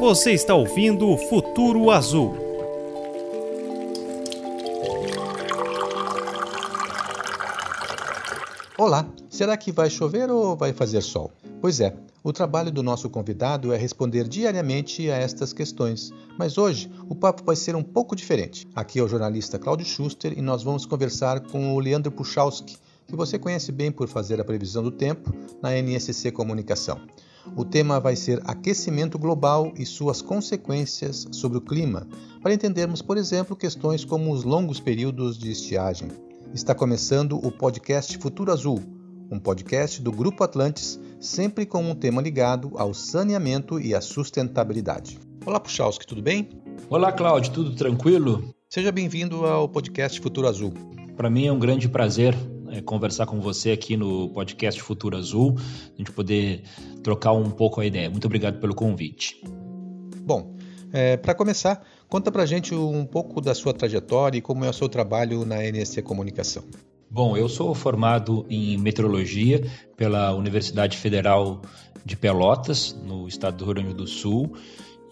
Você está ouvindo Futuro Azul. Olá, será que vai chover ou vai fazer sol? Pois é, o trabalho do nosso convidado é responder diariamente a estas questões, mas hoje o papo vai ser um pouco diferente. Aqui é o jornalista Cláudio Schuster e nós vamos conversar com o Leandro Puchalski, que você conhece bem por fazer a previsão do tempo na NSC Comunicação. O tema vai ser aquecimento global e suas consequências sobre o clima, para entendermos, por exemplo, questões como os longos períodos de estiagem. Está começando o podcast Futuro Azul, um podcast do Grupo Atlantis, sempre com um tema ligado ao saneamento e à sustentabilidade. Olá, Puchalski, tudo bem? Olá, Cláudio, tudo tranquilo? Seja bem-vindo ao podcast Futuro Azul. Para mim é um grande prazer é, conversar com você aqui no podcast Futuro Azul, a gente poder trocar um pouco a ideia. Muito obrigado pelo convite. Bom, é, para começar, conta para gente um pouco da sua trajetória e como é o seu trabalho na NSC Comunicação. Bom, eu sou formado em meteorologia pela Universidade Federal de Pelotas, no estado do Rio Grande do Sul.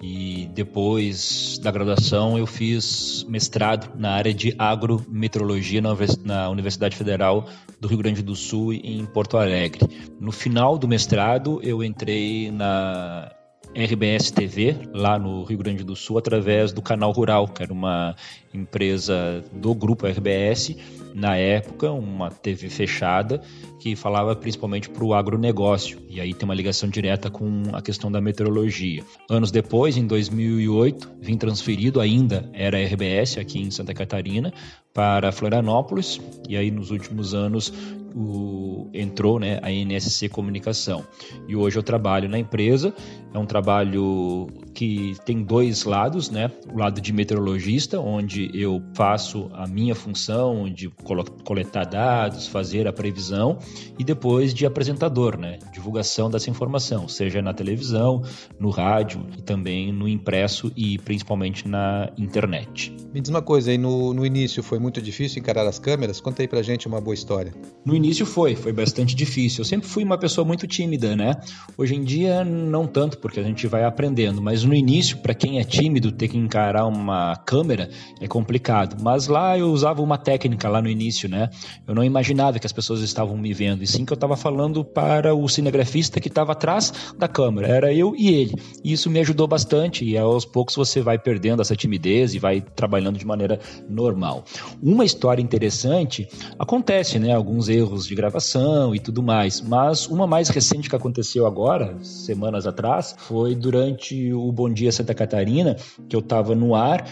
E depois da graduação eu fiz mestrado na área de agrometeorologia na Universidade Federal do Rio Grande do Sul em Porto Alegre. No final do mestrado eu entrei na RBS TV, lá no Rio Grande do Sul, através do Canal Rural, que era uma empresa do grupo RBS, na época, uma TV fechada, que falava principalmente para o agronegócio. E aí tem uma ligação direta com a questão da meteorologia. Anos depois, em 2008, vim transferido, ainda era RBS aqui em Santa Catarina, para Florianópolis. E aí nos últimos anos o, entrou né, a NSC Comunicação. E hoje eu trabalho na empresa. É um trabalho que tem dois lados, né? O lado de meteorologista, onde eu faço a minha função de coletar dados, fazer a previsão, e depois de apresentador, né? Divulgação dessa informação, seja na televisão, no rádio e também no impresso e principalmente na internet. Me diz uma coisa aí, no, no início foi muito difícil encarar as câmeras? Conta aí pra gente uma boa história. No início foi, foi bastante difícil. Eu sempre fui uma pessoa muito tímida, né? Hoje em dia não tanto, porque a gente vai aprendendo, mas no início, para quem é tímido, ter que encarar uma câmera é complicado. Mas lá eu usava uma técnica lá no início, né? Eu não imaginava que as pessoas estavam me vendo, e sim que eu estava falando para o cinegrafista que estava atrás da câmera. Era eu e ele. E isso me ajudou bastante, e aos poucos você vai perdendo essa timidez e vai trabalhando de maneira normal. Uma história interessante acontece, né? Alguns erros de gravação e tudo mais, mas uma mais recente que aconteceu agora, semanas atrás, foi durante o Bom Dia Santa Catarina, que eu estava no ar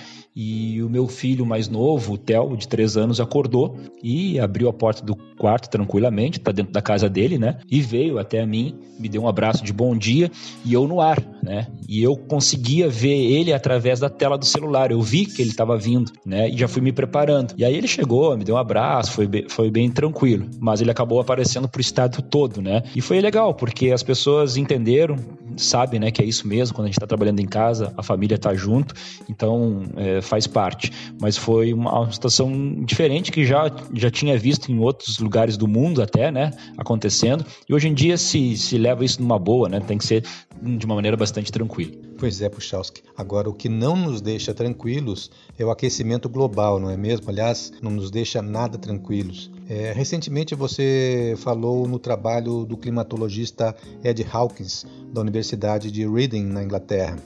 e o meu filho mais novo, o Theo, de 3 anos, acordou e abriu a porta do quarto tranquilamente, tá dentro da casa dele, né? E veio até a mim, me deu um abraço de bom dia e eu no ar, né? E eu conseguia ver ele através da tela do celular. Eu vi que ele estava vindo, né? E já fui me preparando. E aí ele chegou, me deu um abraço, foi bem, foi bem tranquilo. Mas ele acabou aparecendo pro estado todo, né? E foi legal, porque as pessoas entenderam, sabem, né, que é isso mesmo, quando a gente está trabalhando em casa, a família está junto, então é, faz parte. Mas foi uma situação diferente que já, já tinha visto em outros lugares do mundo até, né, acontecendo. E hoje em dia se, se leva isso numa boa, né, tem que ser de uma maneira bastante tranquila. Pois é, Puchalski. Agora, o que não nos deixa tranquilos é o aquecimento global, não é mesmo? Aliás, não nos deixa nada tranquilos. É, recentemente você falou no trabalho do climatologista Ed Hawkins, da Universidade de Reading, na Inglaterra.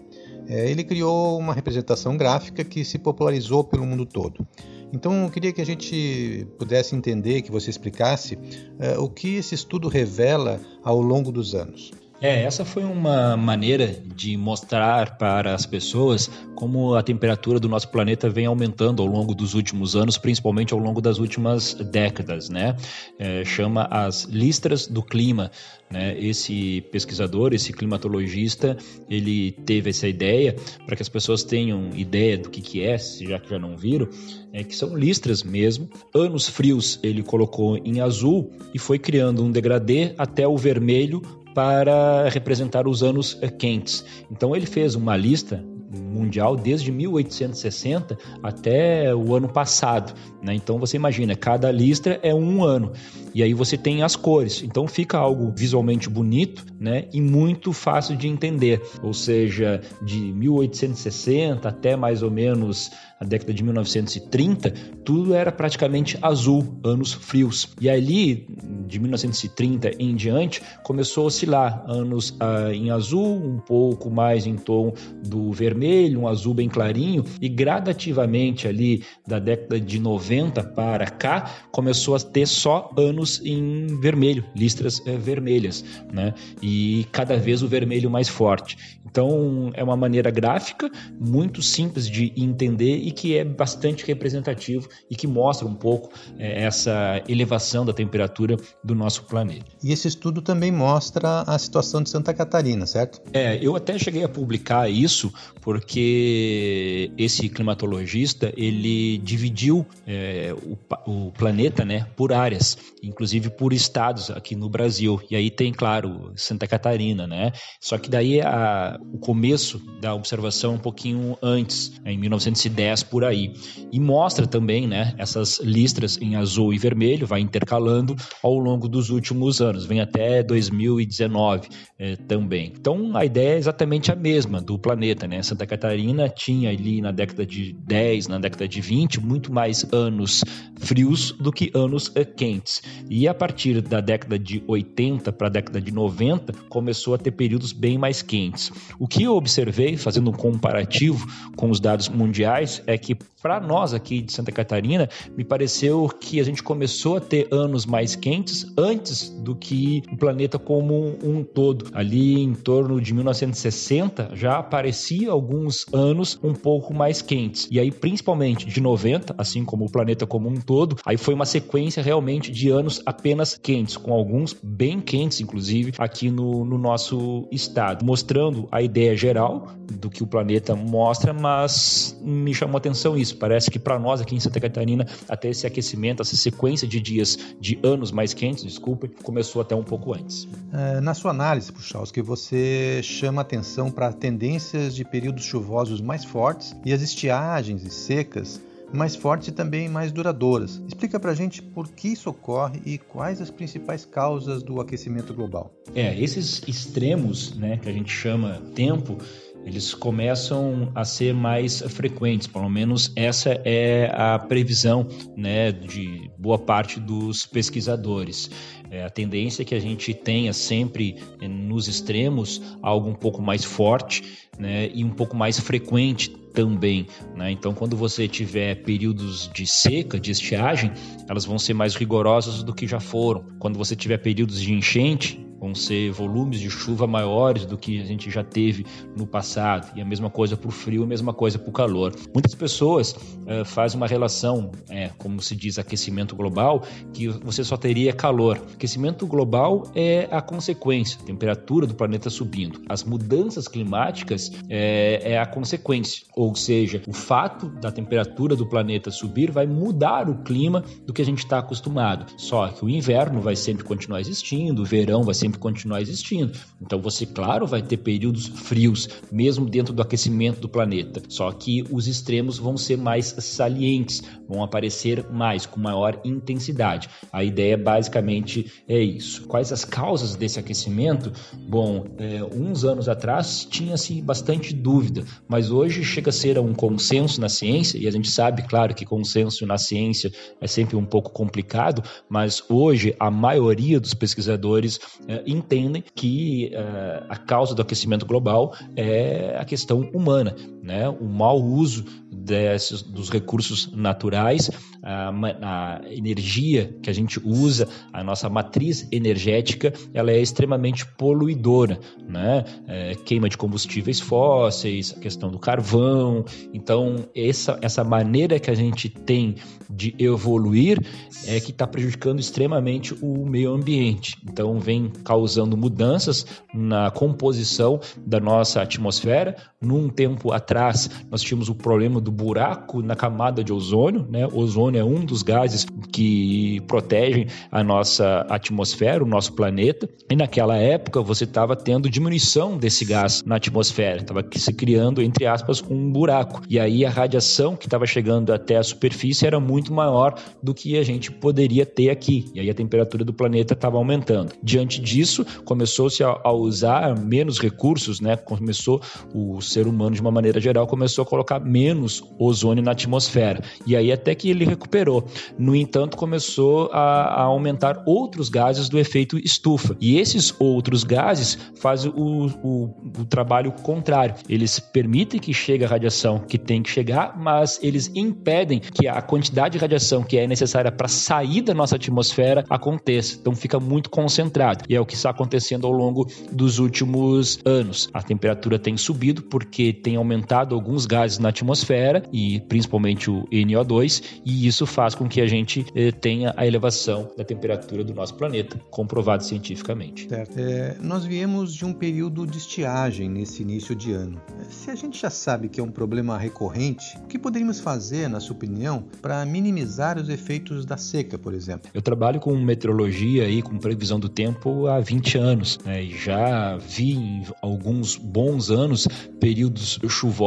É, ele criou uma representação gráfica que se popularizou pelo mundo todo. Então, eu queria que a gente pudesse entender, que você explicasse é, o que esse estudo revela ao longo dos anos. É, essa foi uma maneira de mostrar para as pessoas como a temperatura do nosso planeta vem aumentando ao longo dos últimos anos, principalmente ao longo das últimas décadas, né? É, chama as listras do clima. Né? Esse pesquisador, esse climatologista, ele teve essa ideia para que as pessoas tenham ideia do que, que é, já que já não viram, é que são listras mesmo. Anos frios ele colocou em azul e foi criando um degradê até o vermelho para representar os anos eh, quentes. Então ele fez uma lista mundial desde 1860 até o ano passado. Né? Então você imagina, cada listra é um ano. e aí você tem as cores. Então fica algo visualmente bonito, né, e muito fácil de entender. Ou seja, de 1860 até mais ou menos a década de 1930, tudo era praticamente azul, anos frios. E ali, de 1930 em diante, começou a oscilar anos ah, em azul, um pouco mais em tom do vermelho, um azul bem clarinho, e gradativamente ali da década de 90 para cá, começou a ter só anos em vermelho, listras eh, vermelhas, né? E cada vez o vermelho mais forte. Então, é uma maneira gráfica, muito simples de entender e que é bastante representativo e que mostra um pouco é, essa elevação da temperatura do nosso planeta. E esse estudo também mostra a situação de Santa Catarina, certo? É, eu até cheguei a publicar isso porque esse climatologista ele dividiu é, o, o planeta, né, por áreas, inclusive por estados aqui no Brasil. E aí tem, claro, Santa Catarina, né? Só que daí a, o começo da observação um pouquinho antes, em 1910 por aí. E mostra também, né, essas listras em azul e vermelho, vai intercalando ao longo dos últimos anos, vem até 2019 eh, também. Então a ideia é exatamente a mesma do planeta, né? Santa Catarina tinha ali na década de 10, na década de 20, muito mais anos frios do que anos eh, quentes. E a partir da década de 80 para a década de 90, começou a ter períodos bem mais quentes. O que eu observei, fazendo um comparativo com os dados mundiais, é que para nós aqui de Santa Catarina, me pareceu que a gente começou a ter anos mais quentes antes do que o planeta como um todo. Ali em torno de 1960 já aparecia alguns anos um pouco mais quentes. E aí, principalmente de 90, assim como o planeta como um todo, aí foi uma sequência realmente de anos apenas quentes, com alguns bem quentes, inclusive, aqui no, no nosso estado, mostrando a ideia geral do que o planeta mostra, mas me chamou atenção isso. Parece que para nós aqui em Santa Catarina, até esse aquecimento, essa sequência de dias, de anos mais quentes, desculpe, começou até um pouco antes. É, na sua análise, que você chama atenção para tendências de períodos chuvosos mais fortes e as estiagens e secas mais fortes e também mais duradouras. Explica para a gente por que isso ocorre e quais as principais causas do aquecimento global. É, esses extremos, né, que a gente chama tempo, eles começam a ser mais frequentes, pelo menos essa é a previsão né, de boa parte dos pesquisadores. É, a tendência é que a gente tenha sempre eh, nos extremos algo um pouco mais forte né, e um pouco mais frequente também. Né? Então, quando você tiver períodos de seca, de estiagem, elas vão ser mais rigorosas do que já foram. Quando você tiver períodos de enchente, vão ser volumes de chuva maiores do que a gente já teve no passado. E a mesma coisa para o frio, a mesma coisa para o calor. Muitas pessoas uh, fazem uma relação, é, como se diz, aquecimento global, que você só teria calor. Aquecimento global é a consequência, a temperatura do planeta subindo. As mudanças climáticas é, é a consequência, ou seja, o fato da temperatura do planeta subir vai mudar o clima do que a gente está acostumado. Só que o inverno vai sempre continuar existindo, o verão vai sempre continuar existindo. Então você, claro, vai ter períodos frios, mesmo dentro do aquecimento do planeta. Só que os extremos vão ser mais salientes, vão aparecer mais, com maior intensidade. A ideia basicamente é isso. Quais as causas desse aquecimento? Bom, é, uns anos atrás tinha-se bastante dúvida, mas hoje chega a ser um consenso na ciência, e a gente sabe, claro, que consenso na ciência é sempre um pouco complicado, mas hoje a maioria dos pesquisadores é, entendem que uh, a causa do aquecimento global é a questão humana, né? o mau uso desses, dos recursos naturais, a, a, energia que a gente usa, a nossa matriz energética, ela é extremamente poluidora, né? É, queima de combustíveis fósseis, a questão do carvão. Então, essa, essa maneira que a gente tem de evoluir é que está prejudicando extremamente o meio ambiente. Então, vem causando mudanças na composição da nossa atmosfera. Num tempo atrás, atrás, nós tínhamos o problema do buraco na camada de ozônio, né? O ozônio é um dos gases que protegem a nossa atmosfera, o nosso planeta. E naquela época você estava tendo diminuição desse gás na atmosfera, estava se criando, entre aspas, um buraco. E aí a radiação que estava chegando até a superfície era muito maior do que a gente poderia ter aqui. E aí a temperatura do planeta estava aumentando. Diante disso, começou-se a, a, usar menos recursos, né? Começou o ser humano, de uma maneira geral, começou a colocar menos ozônio na atmosfera. E aí até que ele recuperou. No entanto, começou a, a aumentar outros gases do efeito estufa. E esses outros gases fazem o, o, o trabalho contrário. Eles permitem que chegue a radiação que tem que chegar, mas eles impedem que a quantidade de radiação que é necessária para sair da nossa atmosfera aconteça. Então fica muito concentrado. E é o que está acontecendo ao longo dos últimos anos. A temperatura tem subido porque tem aumentado alguns gases na atmosfera e principalmente o NO2, e isso faz com que a gente eh, tenha a elevação da temperatura do nosso planeta, comprovado cientificamente. Certo. É, nós viemos de um período de estiagem nesse início de ano. Se a gente já sabe que é um problema recorrente, o que poderíamos fazer, na sua opinião, para minimizar os efeitos da seca, por exemplo? Eu trabalho com meteorologia e com previsão do tempo há 20 anos. Né? E já vi em alguns bons anos períodos chuvosos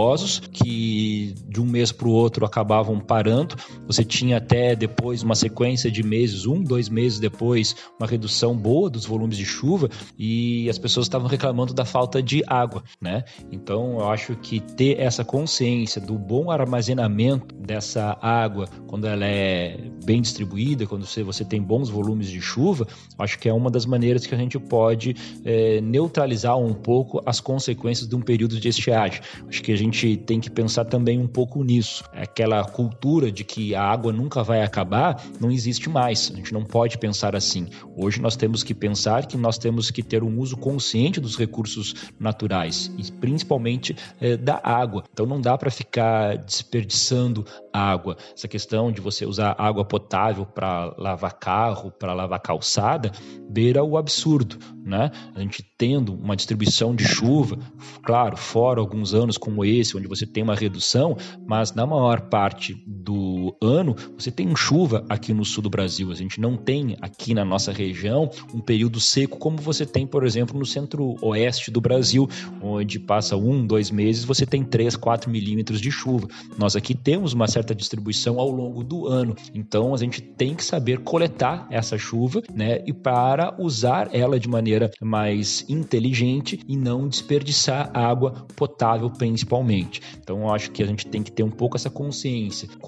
que de um mês para o outro acabavam parando. Você tinha até depois uma sequência de meses, um, dois meses depois, uma redução boa dos volumes de chuva e as pessoas estavam reclamando da falta de água, né? Então eu acho que ter essa consciência do bom armazenamento dessa água quando ela é bem distribuída, quando você, você tem bons volumes de chuva, acho que é uma das maneiras que a gente pode é, neutralizar um pouco as consequências de um período de estiagem. Acho que a gente tem que pensar também um pouco nisso. Aquela cultura de que a água nunca vai acabar não existe mais. A gente não pode pensar assim. Hoje nós temos que pensar que nós temos que ter um uso consciente dos recursos naturais e principalmente é, da água. Então não dá para ficar desperdiçando água. Essa questão de você usar água potável para lavar carro, para lavar calçada, beira o absurdo, né? A gente tendo uma distribuição de chuva, claro, fora alguns anos como esse, onde você tem uma redução, mas na maior parte do ano você tem chuva aqui no sul do Brasil. A gente não tem aqui na nossa região um período seco como você tem, por exemplo, no centro-oeste do Brasil, onde passa um, dois meses, você tem 3, 4 milímetros de chuva. Nós aqui temos uma certa distribuição ao longo do ano, então a gente tem que saber coletar essa chuva, né, e para usar ela de maneira mais inteligente e não desperdiçar água potável principalmente. Então eu acho que a gente tem que ter um pouco essa consciência. O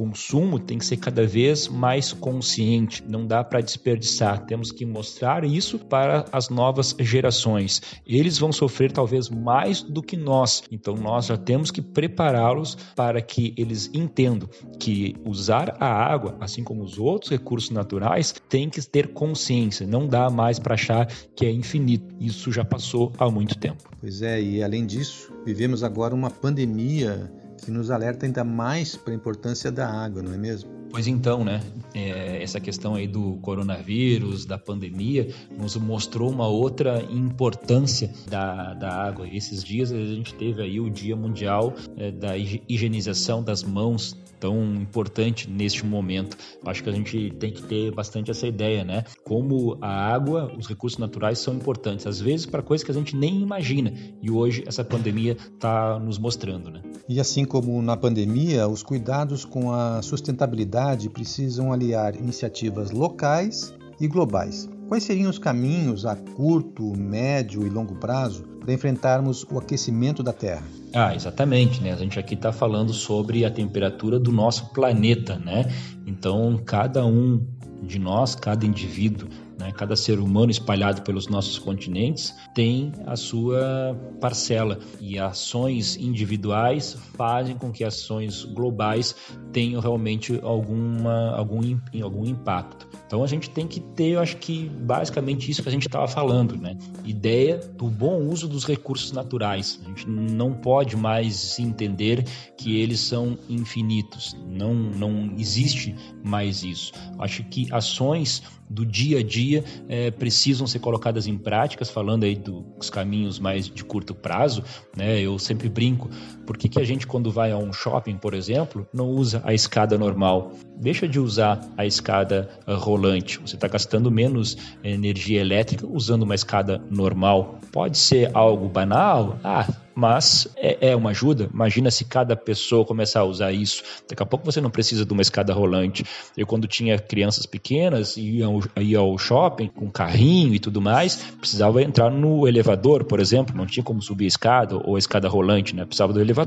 consumo tem que ser cada vez mais consciente, não dá para desperdiçar. Temos que mostrar isso para as novas gerações. Eles vão sofrer talvez mais do que nós. Então nós já temos que prepará-los para que eles entendam que usar a água, assim como os outros recursos naturais, tem que ter consciência. Não dá mais para achar que é infinito. Isso já passou há muito tempo. Pois é, e além disso, vivemos agora uma pandemia que nos alerta ainda mais para a importância da água, não é mesmo? Pois então, né? É, essa questão aí do coronavírus, da pandemia, nos mostrou uma outra importância da, da água. Esses dias a gente teve aí o Dia Mundial é, da Higienização das Mãos, tão importante neste momento. Acho que a gente tem que ter bastante essa ideia, né? Como a água, os recursos naturais são importantes, às vezes para coisas que a gente nem imagina. E hoje essa pandemia está nos mostrando, né? E assim como na pandemia, os cuidados com a sustentabilidade precisam aliar iniciativas locais e globais. Quais seriam os caminhos a curto, médio e longo prazo para enfrentarmos o aquecimento da Terra? Ah, exatamente, né? A gente aqui está falando sobre a temperatura do nosso planeta, né? Então, cada um de nós, cada indivíduo, né? cada ser humano espalhado pelos nossos continentes tem a sua parcela e ações individuais fazem com que ações globais tenham realmente alguma, algum, algum impacto. Então a gente tem que ter, eu acho que basicamente isso que a gente estava falando, né? Ideia do bom uso dos recursos naturais. A gente não pode mais entender que eles são infinitos. Não, não existe mais isso. Acho que ações do dia a dia é, precisam ser colocadas em práticas, falando aí dos caminhos mais de curto prazo, né? Eu sempre brinco, por que, que a gente quando vai a um shopping, por exemplo, não usa a escada normal? Deixa de usar a escada uh, rolante. Você está gastando menos energia elétrica usando uma escada normal. Pode ser algo banal, ah, mas é, é, uma ajuda. Imagina se cada pessoa começar a usar isso. Daqui a pouco você não precisa de uma escada rolante. Eu, quando tinha crianças pequenas, ia ao, ia ao shopping com carrinho e tudo mais, precisava entrar no elevador, por exemplo, não tinha como subir a escada ou a escada rolante, né? precisava do elevador.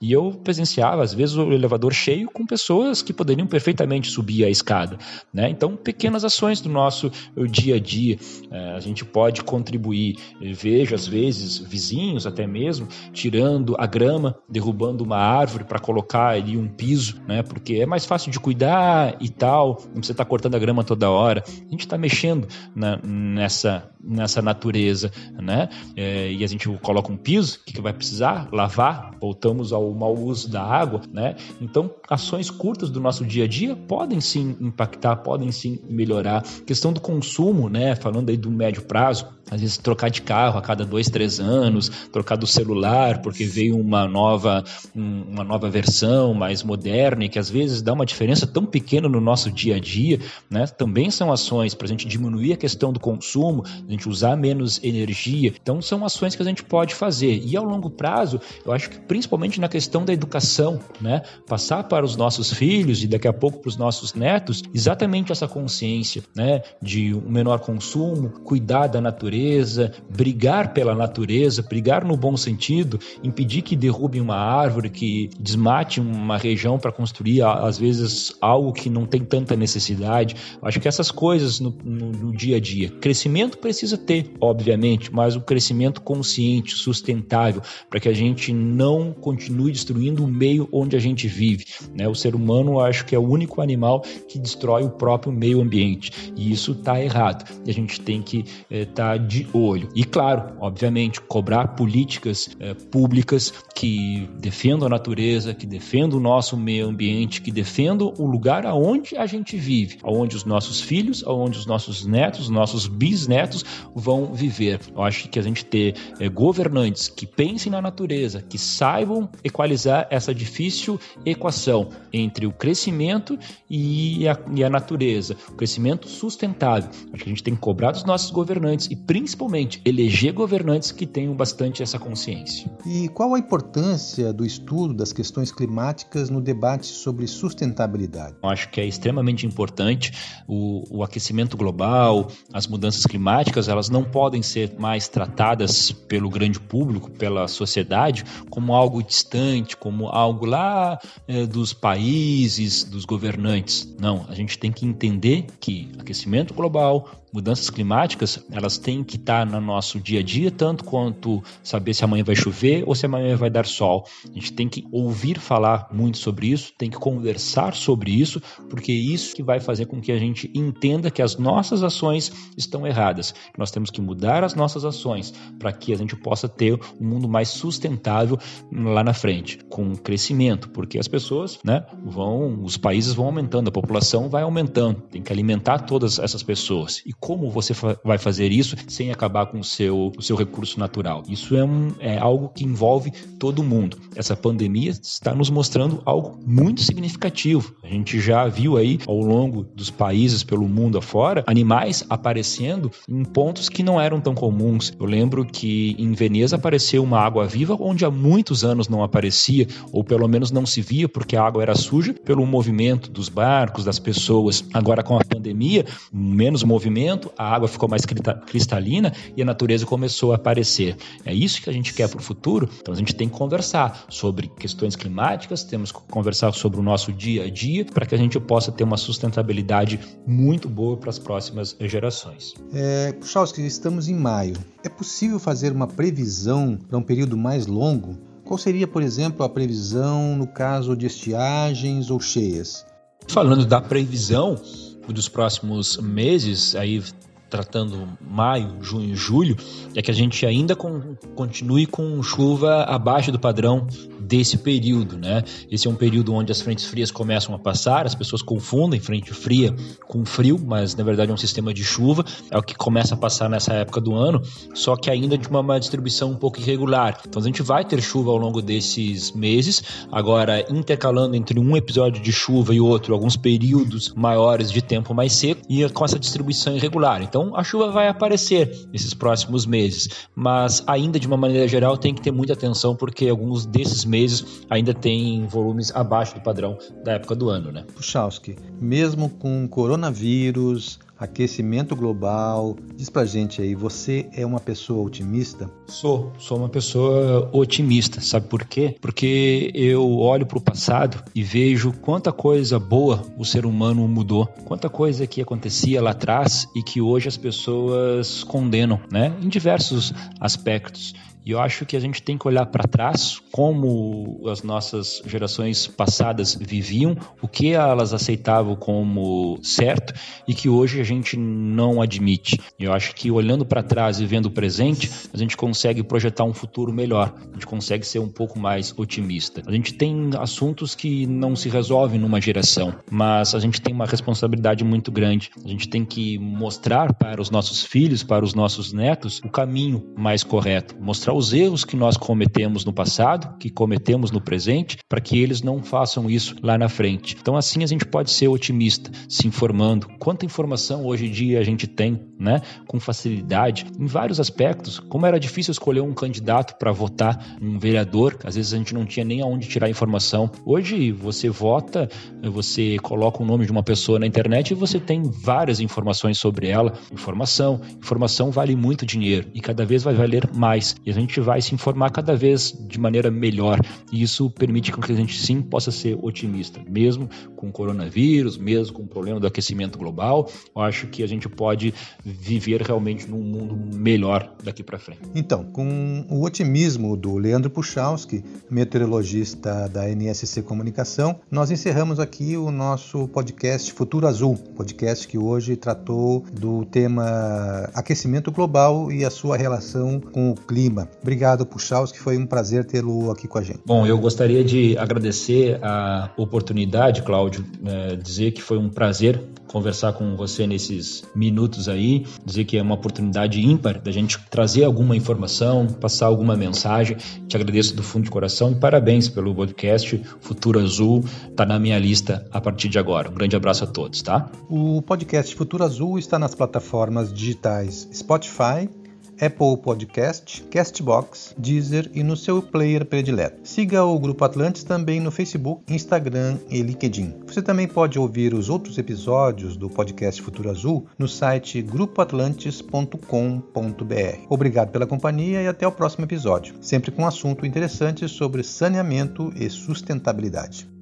E eu presenciava, às vezes, o elevador cheio com pessoas que poderiam perfeitamente subir a escada. Né? Então, pequenas ações do nosso dia a dia, é, a gente pode contribuir. Eu vejo, às vezes, vizinhos até mesmo mesmo, tirando a grama, derrubando uma árvore para colocar ali um piso, né? Porque é mais fácil de cuidar e tal, não precisa estar tá cortando a grama toda hora. A gente está mexendo na, nessa, nessa natureza, né? É, e a gente coloca um piso, o que, que vai precisar? Lavar, voltamos ao mau uso da água, né? Então, ações curtas do nosso dia a dia podem sim impactar, podem sim melhorar. Questão do consumo, né? Falando aí do médio prazo, às vezes trocar de carro a cada dois, três anos, trocar do celular porque veio uma nova, uma nova versão mais moderna e que às vezes dá uma diferença tão pequena no nosso dia a dia, né? Também são ações para a gente diminuir a questão do consumo, a gente usar menos energia. Então são ações que a gente pode fazer. E ao longo prazo, eu acho que principalmente na questão da educação, né? Passar para os nossos filhos e daqui a pouco para os nossos netos exatamente essa consciência, né? De um menor consumo, cuidar da natureza natureza, brigar pela natureza, brigar no bom sentido, impedir que derrubem uma árvore, que desmate uma região para construir, às vezes, algo que não tem tanta necessidade. Acho que essas coisas no, no, no dia a dia. Crescimento precisa ter, obviamente, mas um crescimento consciente, sustentável, para que a gente não continue destruindo o meio onde a gente vive. Né? O ser humano, acho que é o único animal que destrói o próprio meio ambiente. E isso está errado. E a gente tem que estar eh, tá de olho. E claro, obviamente, cobrar políticas é, públicas que defendam a natureza, que defendam o nosso meio ambiente, que defendam o lugar aonde a gente vive, aonde os nossos filhos, aonde os nossos netos, nossos bisnetos vão viver. Eu acho que a gente ter é, governantes que pensem na natureza, que saibam equalizar essa difícil equação entre o crescimento e a, e a natureza, o crescimento sustentável. Acho que a gente tem que cobrar dos nossos governantes e principalmente eleger governantes que tenham bastante essa consciência. E qual a importância do estudo das questões climáticas no debate sobre sustentabilidade? Eu acho que é extremamente importante o, o aquecimento global, as mudanças climáticas, elas não podem ser mais tratadas pelo grande público, pela sociedade, como algo distante, como algo lá é, dos países, dos governantes. Não, a gente tem que entender que aquecimento global, mudanças climáticas, elas têm que estar no nosso dia a dia, tanto quanto saber se amanhã vai chover ou se amanhã vai dar sol. A gente tem que ouvir falar muito sobre isso, tem que conversar sobre isso, porque é isso que vai fazer com que a gente entenda que as nossas ações estão erradas. Nós temos que mudar as nossas ações para que a gente possa ter um mundo mais sustentável lá na frente, com crescimento, porque as pessoas, né, vão, os países vão aumentando, a população vai aumentando, tem que alimentar todas essas pessoas. E como você fa vai fazer isso sem acabar com o seu, o seu recurso natural. Isso é, um, é algo que envolve todo mundo. Essa pandemia está nos mostrando algo muito significativo. A gente já viu aí ao longo dos países pelo mundo afora animais aparecendo em pontos que não eram tão comuns. Eu lembro que em Veneza apareceu uma água viva onde há muitos anos não aparecia, ou pelo menos não se via porque a água era suja pelo movimento dos barcos, das pessoas. Agora com a pandemia, menos movimento a água ficou mais cristalina e a natureza começou a aparecer. É isso que a gente quer para o futuro. Então a gente tem que conversar sobre questões climáticas, temos que conversar sobre o nosso dia a dia para que a gente possa ter uma sustentabilidade muito boa para as próximas gerações. É, estamos em maio. É possível fazer uma previsão para um período mais longo? Qual seria, por exemplo, a previsão no caso de estiagens ou cheias? Falando da previsão, dos próximos meses, aí tratando maio, junho e julho, é que a gente ainda com, continue com chuva abaixo do padrão desse período, né? Esse é um período onde as frentes frias começam a passar, as pessoas confundem frente fria com frio, mas na verdade é um sistema de chuva, é o que começa a passar nessa época do ano, só que ainda de uma, uma distribuição um pouco irregular. Então a gente vai ter chuva ao longo desses meses, agora intercalando entre um episódio de chuva e outro, alguns períodos maiores de tempo mais seco e com essa distribuição irregular. Então a chuva vai aparecer nesses próximos meses, mas ainda de uma maneira geral tem que ter muita atenção porque alguns desses meses ainda tem volumes abaixo do padrão da época do ano, né? Puchalski, mesmo com coronavírus, aquecimento global. Diz pra gente aí, você é uma pessoa otimista? Sou, sou uma pessoa otimista. Sabe por quê? Porque eu olho para o passado e vejo quanta coisa boa o ser humano mudou, quanta coisa que acontecia lá atrás e que hoje as pessoas condenam, né? Em diversos aspectos. E eu acho que a gente tem que olhar para trás como as nossas gerações passadas viviam, o que elas aceitavam como certo e que hoje a gente não admite. Eu acho que olhando para trás e vendo o presente, a gente consegue projetar um futuro melhor, a gente consegue ser um pouco mais otimista. A gente tem assuntos que não se resolvem numa geração, mas a gente tem uma responsabilidade muito grande. A gente tem que mostrar para os nossos filhos, para os nossos netos, o caminho mais correto, mostrar os erros que nós cometemos no passado, que cometemos no presente, para que eles não façam isso lá na frente. Então, assim a gente pode ser otimista, se informando. Quanta informação hoje em dia a gente tem, né? Com facilidade, em vários aspectos. Como era difícil escolher um candidato para votar, um vereador, às vezes a gente não tinha nem aonde tirar informação. Hoje você vota, você coloca o nome de uma pessoa na internet e você tem várias informações sobre ela. Informação, informação vale muito dinheiro e cada vez vai valer mais. E a gente gente vai se informar cada vez de maneira melhor. E isso permite que a gente sim possa ser otimista, mesmo com o coronavírus, mesmo com o problema do aquecimento global. Eu acho que a gente pode viver realmente num mundo melhor daqui para frente. Então, com o otimismo do Leandro Puchalski, meteorologista da NSC Comunicação, nós encerramos aqui o nosso podcast Futuro Azul, podcast que hoje tratou do tema aquecimento global e a sua relação com o clima. Obrigado, que foi um prazer tê-lo aqui com a gente. Bom, eu gostaria de agradecer a oportunidade, Cláudio, é, dizer que foi um prazer conversar com você nesses minutos aí, dizer que é uma oportunidade ímpar da gente trazer alguma informação, passar alguma mensagem. Te agradeço do fundo de coração e parabéns pelo podcast Futuro Azul, está na minha lista a partir de agora. Um grande abraço a todos, tá? O podcast Futuro Azul está nas plataformas digitais Spotify, Apple Podcast, Castbox, Deezer e no seu player predileto. Siga o Grupo Atlantis também no Facebook, Instagram e LinkedIn. Você também pode ouvir os outros episódios do podcast Futuro Azul no site grupoatlantis.com.br. Obrigado pela companhia e até o próximo episódio, sempre com assunto interessante sobre saneamento e sustentabilidade.